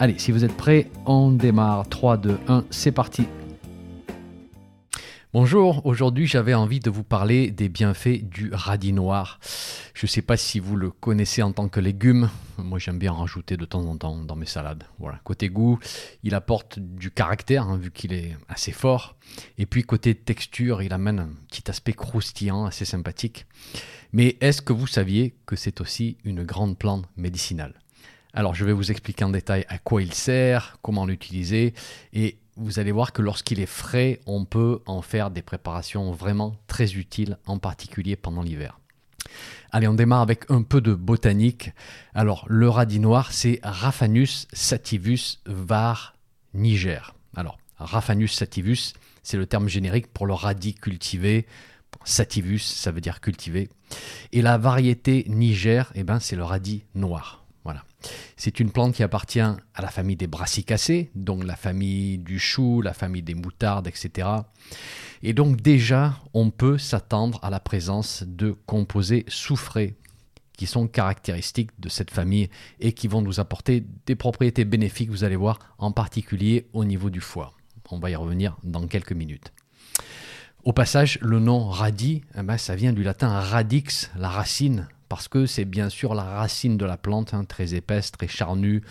Allez, si vous êtes prêts, on démarre. 3, 2, 1, c'est parti. Bonjour, aujourd'hui j'avais envie de vous parler des bienfaits du radis noir. Je ne sais pas si vous le connaissez en tant que légume, moi j'aime bien en rajouter de temps en temps dans mes salades. Voilà, côté goût, il apporte du caractère hein, vu qu'il est assez fort. Et puis côté texture, il amène un petit aspect croustillant, assez sympathique. Mais est-ce que vous saviez que c'est aussi une grande plante médicinale? Alors je vais vous expliquer en détail à quoi il sert, comment l'utiliser et vous allez voir que lorsqu'il est frais, on peut en faire des préparations vraiment très utiles, en particulier pendant l'hiver. Allez, on démarre avec un peu de botanique. Alors, le radis noir, c'est Raphanus sativus var niger. Alors, Raphanus sativus, c'est le terme générique pour le radis cultivé. Sativus, ça veut dire cultivé. Et la variété niger, eh ben, c'est le radis noir. C'est une plante qui appartient à la famille des brassicacées, donc la famille du chou, la famille des moutardes, etc. Et donc déjà, on peut s'attendre à la présence de composés soufrés qui sont caractéristiques de cette famille et qui vont nous apporter des propriétés bénéfiques, vous allez voir, en particulier au niveau du foie. On va y revenir dans quelques minutes. Au passage, le nom radis, eh ben, ça vient du latin radix, la racine, parce que c'est bien sûr la racine de la plante, hein, très épaisse, très charnue,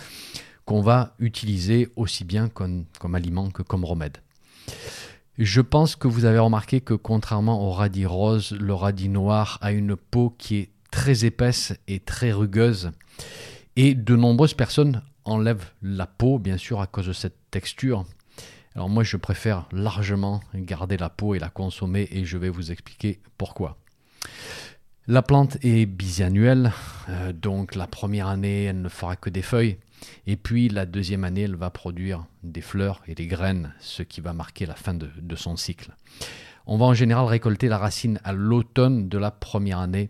qu'on va utiliser aussi bien comme, comme, aliment que comme remède. Je pense que vous avez remarqué que contrairement au radis rose, le radis noir a une peau qui est très épaisse et très rugueuse. Et de nombreuses personnes enlèvent la peau, bien sûr, à cause de cette texture. Alors moi, je préfère largement garder la peau et la consommer et je vais vous expliquer pourquoi. La plante est bisannuelle, euh, donc la première année, elle ne fera que des feuilles, et puis la deuxième année, elle va produire des fleurs et des graines, ce qui va marquer la fin de, son cycle. On va en général récolter la racine à l'automne de la première année.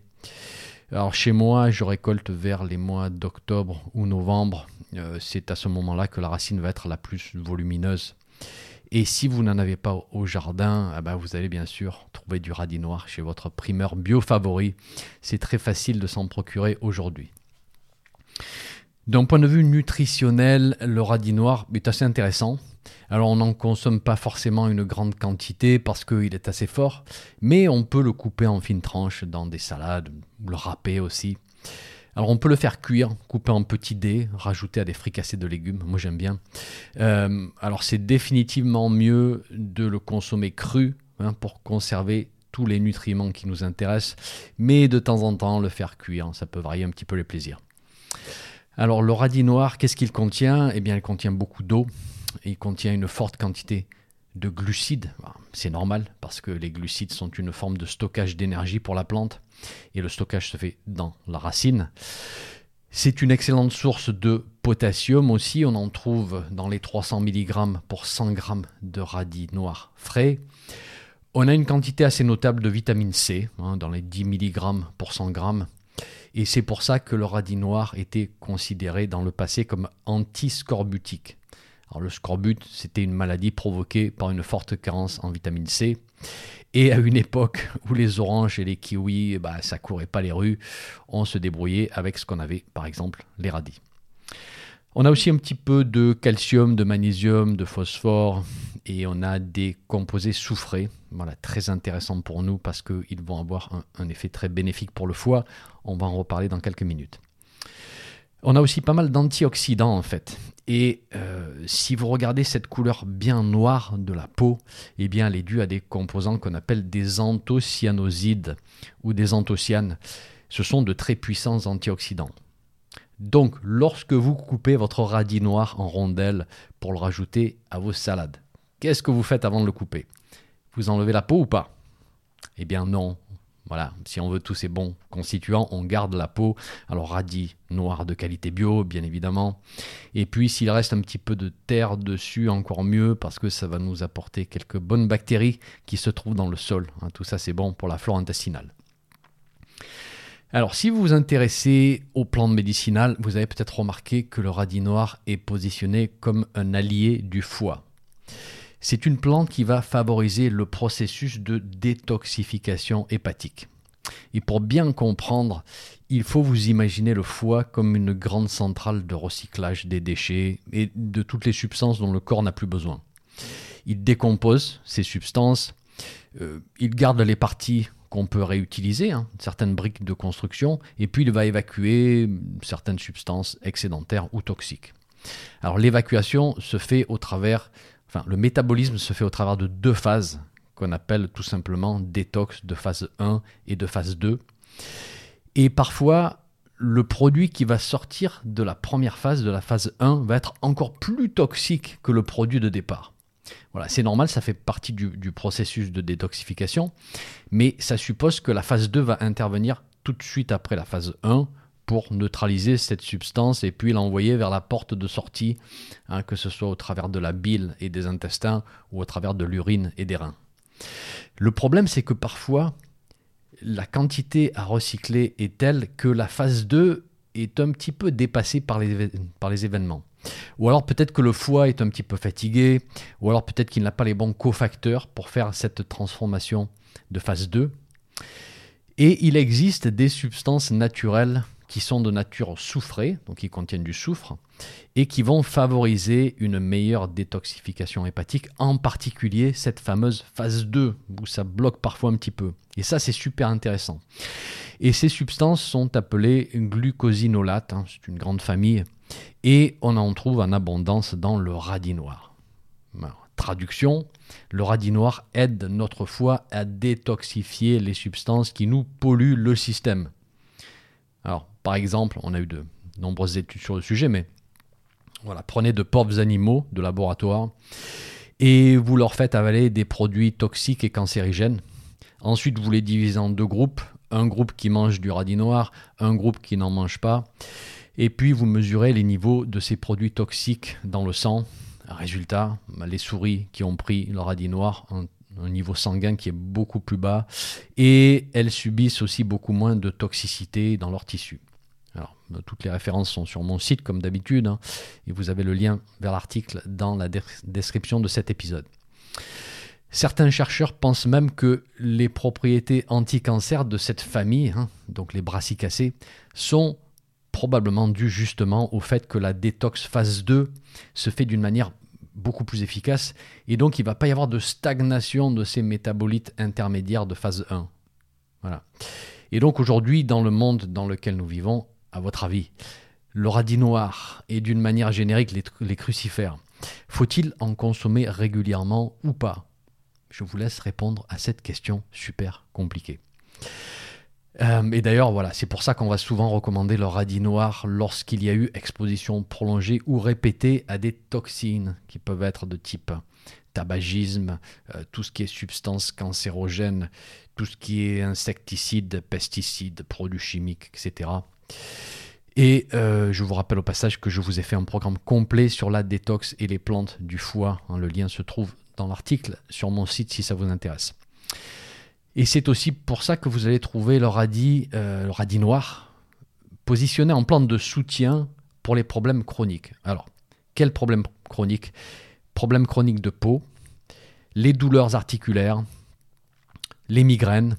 Alors chez moi, je récolte vers les mois d'octobre ou novembre. Euh, c'est à ce moment-là que la racine va être la plus volumineuse. Et si vous n'en avez pas au jardin, eh ben, vous allez bien sûr trouver du radis noir chez votre primeur bio favori. C'est très facile de s'en procurer aujourd'hui. D'un point de vue nutritionnel, le radis noir est assez intéressant. Alors on n'en consomme pas forcément une grande quantité parce qu'il est assez fort, mais on peut le couper en fines tranches dans des salades, le râper aussi. Alors on peut le faire cuire, couper en petits dés, rajouter à des fricassés de légumes, moi j'aime bien. Euh, alors c'est définitivement mieux de le consommer cru hein, pour conserver tous les nutriments qui nous intéressent, mais de temps en temps le faire cuire, ça peut varier un petit peu les plaisirs. Alors le radis noir, qu'est-ce qu'il contient? Eh bien il contient beaucoup d'eau, il contient une forte quantité de glucides. C'est normal parce que les glucides sont une forme de stockage d'énergie pour la plante et le stockage se fait dans la racine. C'est une excellente source de potassium aussi, on en trouve dans les 300 mg pour 100 g de radis noir frais. On a une quantité assez notable de vitamine C, hein, dans les 10 mg pour 100 g. Et c'est pour ça que le radis noir était considéré dans le passé comme antiscorbutique. Alors le scorbut, c'était une maladie provoquée par une forte carence en vitamine C. Et à une époque où les oranges et les kiwis, bah, ça courait pas les rues, on se débrouillait avec ce qu'on avait, par exemple les radis. On a aussi un petit peu de calcium, de magnésium, de phosphore et on a des composés soufrés, voilà, très intéressants pour nous parce qu'ils vont avoir un, un effet très bénéfique pour le foie. On va en reparler dans quelques minutes. On a aussi pas mal d'antioxydants en fait. Et euh, si vous regardez cette couleur bien noire de la peau, eh bien elle est due à des composants qu'on appelle des anthocyanosides ou des anthocyanes. Ce sont de très puissants antioxydants. Donc lorsque vous coupez votre radis noir en rondelles pour le rajouter à vos salades, qu'est-ce que vous faites avant de le couper? Vous enlevez la peau ou pas? Eh bien non, Voilà, si on veut tous ces bons constituants, on garde la peau. Alors radis noir de qualité bio, bien évidemment. Et puis s'il reste un petit peu de terre dessus, encore mieux, parce que ça va nous apporter quelques bonnes bactéries qui se trouvent dans le sol. Hein, tout ça, c'est bon pour la flore intestinale. Alors, si vous vous intéressez aux plantes médicinales, vous avez peut-être remarqué que le radis noir est positionné comme un allié du foie. C'est une plante qui va favoriser le processus de détoxification hépatique. Et pour bien comprendre, il faut vous imaginer le foie comme une grande centrale de recyclage des déchets et de toutes les substances dont le corps n'a plus besoin. Il décompose ces substances, euh, il garde les parties qu'on peut réutiliser, hein, certaines briques de construction, et puis il va évacuer certaines substances excédentaires ou toxiques. Alors l'évacuation se fait au travers le métabolisme se fait au travers de deux phases qu'on appelle tout simplement détox de phase 1 et de phase 2. Et parfois, le produit qui va sortir de la première phase, de la phase 1, va être encore plus toxique que le produit de départ. Voilà, c'est normal, ça fait partie du, du, processus de détoxification, mais ça suppose que la phase 2 va intervenir tout de suite après la phase 1 pour neutraliser cette substance et puis l'envoyer vers la porte de sortie, hein, que ce soit au travers de la bile et des intestins ou au travers de l'urine et des reins. Le problème, c'est que parfois, la quantité à recycler est telle que la phase 2 est un petit peu dépassée par les, par les événements. Ou alors peut-être que le foie est un petit peu fatigué, ou alors peut-être qu'il n'a pas les bons cofacteurs pour faire cette transformation de phase 2. Et il existe des substances naturelles qui sont de nature soufrée, donc qui contiennent du soufre, et qui vont favoriser une meilleure détoxification hépatique, en particulier cette fameuse phase 2, où ça bloque parfois un petit peu. Et ça, c'est super intéressant. Et ces substances sont appelées glucosinolates, hein, c'est une grande famille, et on en trouve en abondance dans le radis noir. traduction, le radis noir aide notre foie à détoxifier les substances qui nous polluent le système. Alors, par exemple, on a eu de nombreuses études sur le sujet, mais voilà, prenez de pauvres animaux de laboratoire et vous leur faites avaler des produits toxiques et cancérigènes. Ensuite, vous les divisez en deux groupes, un groupe qui mange du radis noir, un groupe qui n'en mange pas. Et puis vous mesurez les niveaux de ces produits toxiques dans le sang. Résultat, les souris qui ont pris le radis noir ont un niveau sanguin qui est beaucoup plus bas et elles subissent aussi beaucoup moins de toxicité dans leurs tissus. Euh, toutes les références sont sur mon site comme d'habitude hein, et vous avez le lien vers l'article dans la description de cet épisode. Certains chercheurs pensent même que les propriétés anti-cancer de cette famille, hein, donc les brassicacées, sont probablement dues justement au fait que la détox phase 2 se fait d'une manière beaucoup plus efficace. Et donc, il ne va pas y avoir de stagnation de ces métabolites intermédiaires de phase 1. Voilà. Et donc, aujourd'hui, dans le monde dans lequel nous vivons, à votre avis, le radis noir et d'une manière générique les, crucifères, faut-il en consommer régulièrement ou pas? Je vous laisse répondre à cette question super compliquée. Euh, et d'ailleurs, voilà, c'est pour ça qu'on va souvent recommander le radis noir lorsqu'il y a eu exposition prolongée ou répétée à des toxines qui peuvent être de type tabagisme, euh, tout ce qui est substance cancérogène, tout ce qui est insecticides, pesticides, produits chimiques, etc. Et euh, je vous rappelle au passage que je vous ai fait un programme complet sur la détox et les plantes du foie. Hein, le lien se trouve dans l'article sur mon site si ça vous intéresse. Et c'est aussi pour ça que vous allez trouver le radis, euh, le radis noir positionné en plante de soutien pour les problèmes chroniques. Alors, quels problèmes chroniques Problèmes chroniques de peau, les douleurs articulaires, les migraines.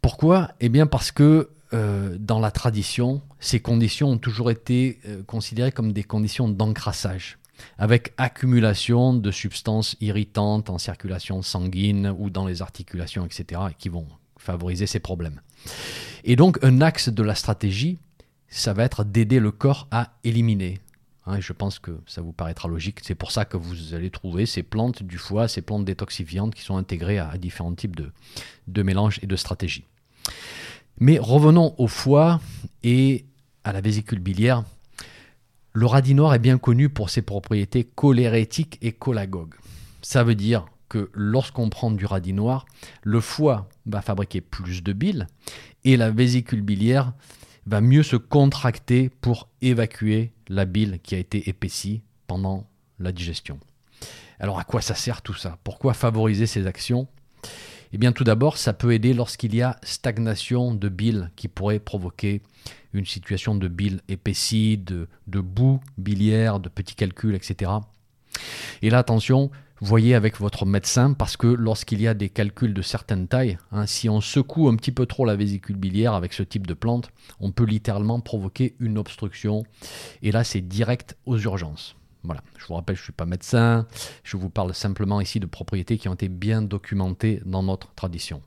Pourquoi? Eh bien parce que euh, dans la tradition, ces conditions ont toujours été euh, considérées comme des conditions d'encrassage avec accumulation de substances irritantes en circulation sanguine ou dans les articulations, etc., qui vont favoriser ces problèmes. Et donc un axe de la stratégie, ça va être d'aider le corps à éliminer. Hein, je pense que ça vous paraîtra logique. C'est pour ça que vous allez trouver ces plantes du foie, ces plantes détoxifiantes qui sont intégrées à, différents types de, de mélanges et de stratégies. Mais revenons au foie et à la vésicule biliaire. Le radis noir est bien connu pour ses propriétés cholérétiques et cholagogues. Ça veut dire, que lorsqu'on prend du radis noir, le foie va fabriquer plus de bile et la vésicule biliaire va mieux se contracter pour évacuer la bile qui a été épaissie pendant la digestion. Alors à quoi ça sert tout ça? Pourquoi favoriser ces actions? Eh bien tout d'abord, ça peut aider lorsqu'il y a stagnation de bile qui pourrait provoquer une situation de bile épaissie, de, boue biliaire, de petits calculs, etc. Et là, attention, voyez avec votre médecin parce que lorsqu'il y a des calculs de certaines tailles, hein, si on secoue un petit peu trop la vésicule biliaire avec ce type de plante, on peut littéralement provoquer une obstruction. Et là, c'est direct aux urgences. Voilà, je vous rappelle, je ne suis pas médecin, je vous parle simplement ici de propriétés qui ont été bien documentées dans notre tradition.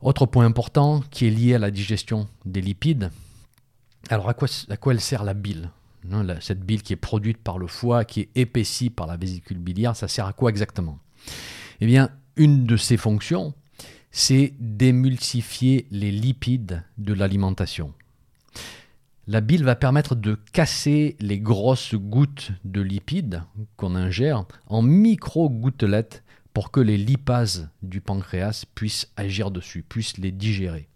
Autre point important qui est lié à la digestion des lipides. Alors à quoi, à quoi elle sert la bile cette bile qui est produite par le foie, qui est épaissie par la vésicule biliaire, ça sert à quoi exactement? Eh bien, une de ses fonctions, c'est d'émulsifier les lipides de l'alimentation. La bile va permettre de casser les grosses gouttes de lipides qu'on ingère en micro-gouttelettes pour que les lipases du pancréas puissent agir dessus, puissent les digérer.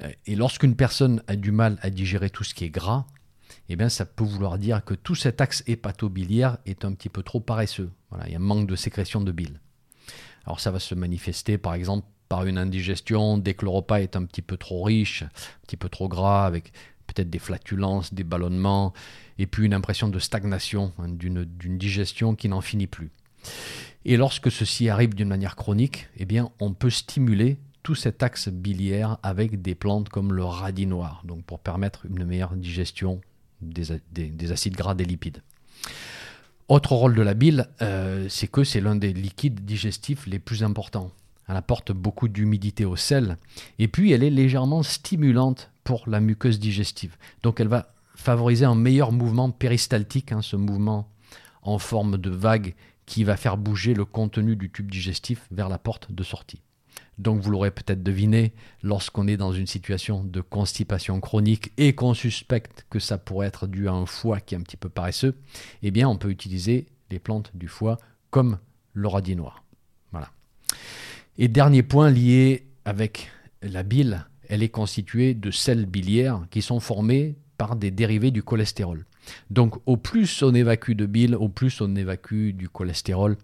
Euh, et lorsqu'une personne a du mal à digérer tout ce qui est gras, eh bien, ça peut vouloir dire que tout cet axe hépato-biliaire est un petit peu trop paresseux. Voilà, il y a un manque de sécrétion de bile. Alors ça va se manifester par exemple par une indigestion dès que le repas est un petit peu trop riche, un petit peu trop gras, avec peut-être des flatulences, des ballonnements, et puis une impression de stagnation, hein, d'une digestion qui n'en finit plus. Et lorsque ceci arrive d'une manière chronique, eh bien, on peut stimuler tout cet axe biliaire avec des plantes comme le radis noir, donc pour permettre une meilleure digestion des, acides gras, des lipides. Autre rôle de la bile, euh, c'est que c'est l'un des liquides digestifs les plus importants. Elle apporte beaucoup d'humidité au sel et puis elle est légèrement stimulante pour la muqueuse digestive. Donc elle va favoriser un meilleur mouvement péristaltique, hein, ce mouvement en forme de vague qui va faire bouger le contenu du tube digestif vers la porte de sortie. Donc vous l'aurez peut-être deviné, lorsqu'on est dans une situation de constipation chronique et qu'on suspecte que ça pourrait être dû à un foie qui est un petit peu paresseux, eh bien on peut utiliser les plantes du foie comme le radis noir. Voilà. Et dernier point lié avec la bile, elle est constituée de sels biliaires qui sont formés par des dérivés du cholestérol. Donc au plus on évacue de bile, au plus on évacue du cholestérol.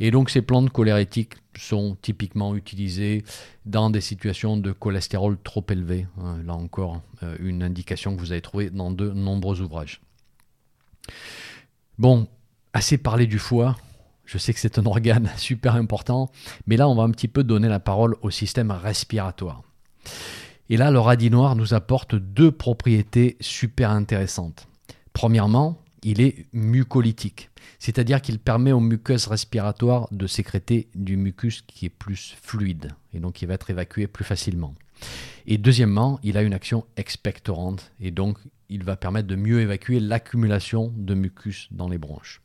Et donc ces plantes cholérétiques sont typiquement utilisées dans des situations de cholestérol trop élevé. Hein, là encore, euh, une indication que vous avez trouvée dans de nombreux ouvrages. Bon, assez parlé du foie. Je sais que c'est un organe super important, mais là on va un petit peu donner la parole au système respiratoire. Et là, le radis noir nous apporte deux propriétés super intéressantes. Premièrement, il est mucolytique, c'est-à-dire qu'il permet aux muqueuses respiratoires de sécréter du mucus qui est plus fluide et donc qui va être évacué plus facilement. Et deuxièmement, il a une action expectorante et donc il va permettre de mieux évacuer l'accumulation de mucus dans les bronches.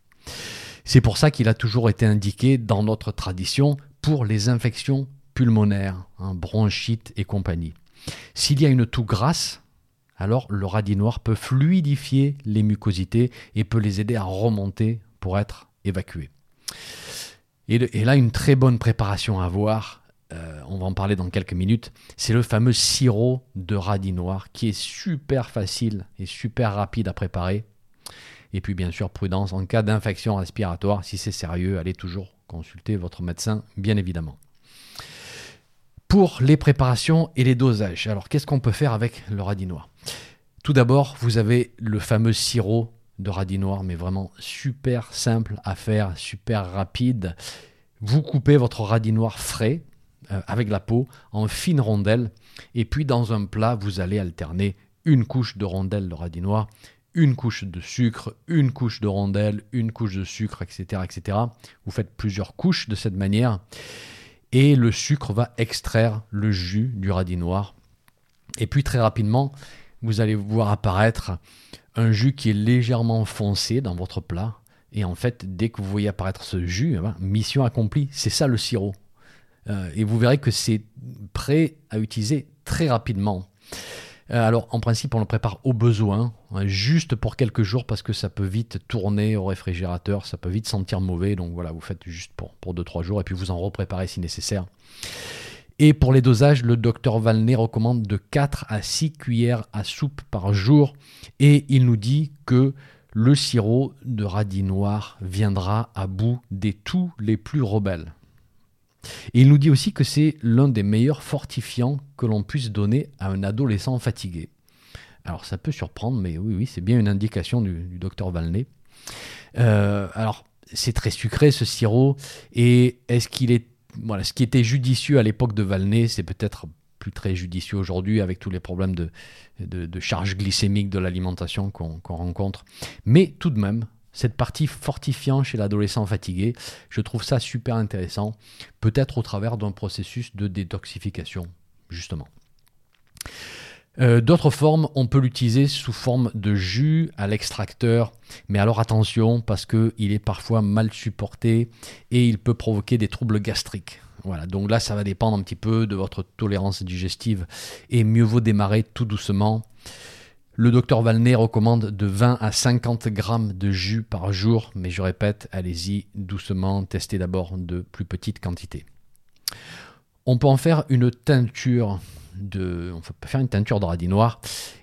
C'est pour ça qu'il a toujours été indiqué dans notre tradition pour les infections pulmonaires, hein, bronchite et compagnie. S'il y a une toux grasse, alors le radis noir peut fluidifier les mucosités et peut les aider à remonter pour être évacués. Et, là, une très bonne préparation à avoir, euh, on va en parler dans quelques minutes, c'est le fameux sirop de radis noir qui est super facile et super rapide à préparer. Et puis bien sûr, prudence, en cas d'infection respiratoire, si c'est sérieux, allez toujours consulter votre médecin, bien évidemment pour les préparations et les dosages. Alors, qu'est-ce qu'on peut faire avec le radis noir Tout d'abord, vous avez le fameux sirop de radis noir, mais vraiment super simple à faire, super rapide. Vous coupez votre radis noir frais euh, avec la peau en fines rondelles, et puis dans un plat, vous allez alterner une couche de rondelles de radis noir, une couche de sucre, une couche de rondelles, une couche de sucre, etc., etc. Vous faites plusieurs couches de cette manière et le sucre va extraire le jus du radis noir. Et puis très rapidement, vous allez voir apparaître un jus qui est légèrement foncé dans votre plat. Et en fait, dès que vous voyez apparaître ce jus, eh ben, mission accomplie, c'est ça le sirop. Euh, et vous verrez que c'est prêt à utiliser très rapidement. Euh, alors en principe on le prépare au besoin, hein, juste pour quelques jours parce que ça peut vite tourner au réfrigérateur, ça peut vite sentir mauvais, donc voilà, vous faites juste pour, pour 2-3 jours et puis vous en repréparez si nécessaire. Et pour les dosages, le docteur Valnet recommande de 4 à 6 cuillères à soupe par jour et il nous dit que le sirop de radis noir viendra à bout des tous les plus rebelles. Et il nous dit aussi que c'est l'un des meilleurs fortifiants que l'on puisse donner à un adolescent fatigué. Alors ça peut surprendre, mais oui, oui, c'est bien une indication du, docteur Valnet. Euh, alors c'est très sucré ce sirop, et est-ce qu'il est voilà, ce qui était judicieux à l'époque de Valnet, c'est peut-être plus très judicieux aujourd'hui avec tous les problèmes de, de, charge glycémique de l'alimentation qu'on rencontre. Mais tout de même, cette partie fortifiant chez l'adolescent fatigué, je trouve ça super intéressant, peut-être au travers d'un processus de détoxification, justement. Euh, d'autres formes, on peut l'utiliser sous forme de jus à l'extracteur, mais alors attention parce qu'il est parfois mal supporté et il peut provoquer des troubles gastriques. Voilà, donc là ça va dépendre un petit peu de votre tolérance digestive et mieux vaut démarrer tout doucement. Le docteur Valnet recommande de 20 à 50 grammes de jus par jour, mais je répète, allez-y doucement, testez d'abord de plus petites quantités. On peut en faire une teinture de, on faire une teinture de radis noir.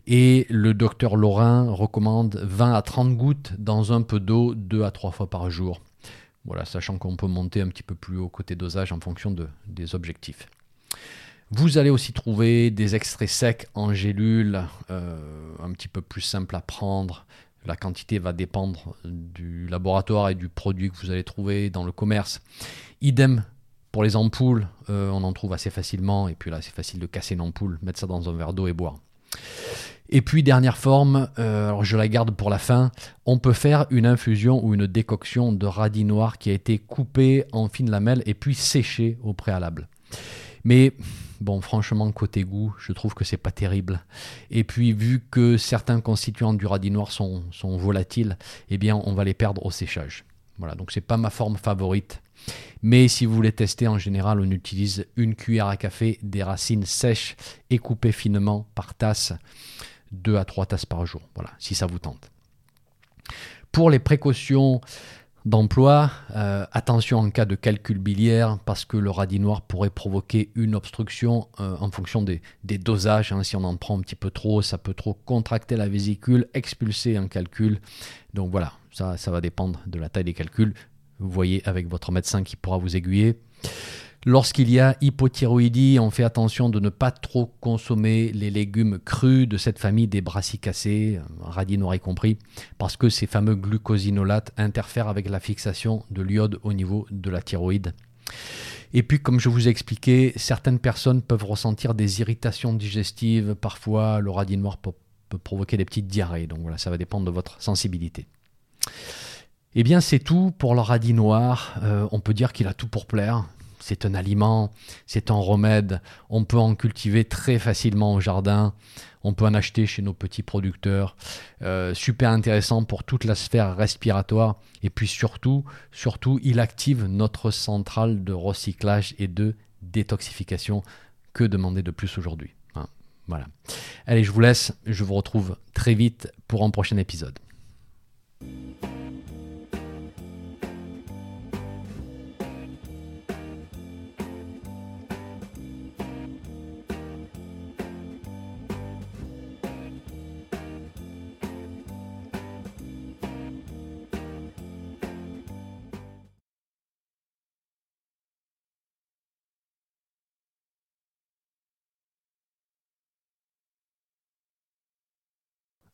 Et le docteur Laurin recommande 20 à 30 gouttes dans un peu d'eau 2 à 3 fois par jour. Voilà, sachant qu'on peut monter un petit peu plus haut côté dosage en fonction de, des objectifs. Vous allez aussi trouver des extraits secs en gélule, euh, un petit peu plus simple à prendre. La quantité va dépendre du laboratoire et du produit que vous allez trouver dans le commerce. Idem pour les ampoules, euh, on en trouve assez facilement. Et puis là, c'est facile de casser une ampoule, mettre ça dans un verre d'eau et boire. Et puis, dernière forme, euh, alors je la garde pour la fin, on peut faire une infusion ou une décoction de radis noir qui a été coupé en fines lamelles et puis séché au préalable. Mais bon, franchement, côté goût, je trouve que c'est pas terrible. Et puis, vu que certains constituants du radis noir sont, volatiles, eh bien, on va les perdre au séchage. Voilà, donc c'est pas ma forme favorite. Mais si vous voulez tester, en général, on utilise une cuillère à café des racines sèches et coupées finement par tasse, 2 à 3 tasses par jour. Voilà, si ça vous tente. Pour les précautions d'emploi, euh, attention en cas de calcul biliaire, parce que le radis noir pourrait provoquer une obstruction euh, en fonction des, dosages. Hein. Si on en prend un petit peu trop, ça peut trop contracter la vésicule, expulser un calcul. Donc voilà, ça, ça va dépendre de la taille des calculs. Vous voyez avec votre médecin qui pourra vous aiguiller. Lorsqu'il y a hypothyroïdie, on fait attention de ne pas trop consommer les légumes crus de cette famille des brassicacées, radis noir y compris, parce que ces fameux glucosinolates interfèrent avec la fixation de l'iode au niveau de la thyroïde. Et puis, comme je vous ai expliqué, certaines personnes peuvent ressentir des irritations digestives. Parfois, le radis noir peut, peut provoquer des petites diarrhées. Donc voilà, ça va dépendre de votre sensibilité. Eh bien, c'est tout pour le radis noir. Euh, on peut dire qu'il a tout pour plaire. C'est un aliment, c'est un remède. On peut en cultiver très facilement au jardin. On peut en acheter chez nos petits producteurs. Euh, super intéressant pour toute la sphère respiratoire. Et puis surtout, surtout, il active notre centrale de recyclage et de détoxification. Que demander de plus aujourd'hui hein, Voilà. Allez, je vous laisse. Je vous retrouve très vite pour un prochain épisode.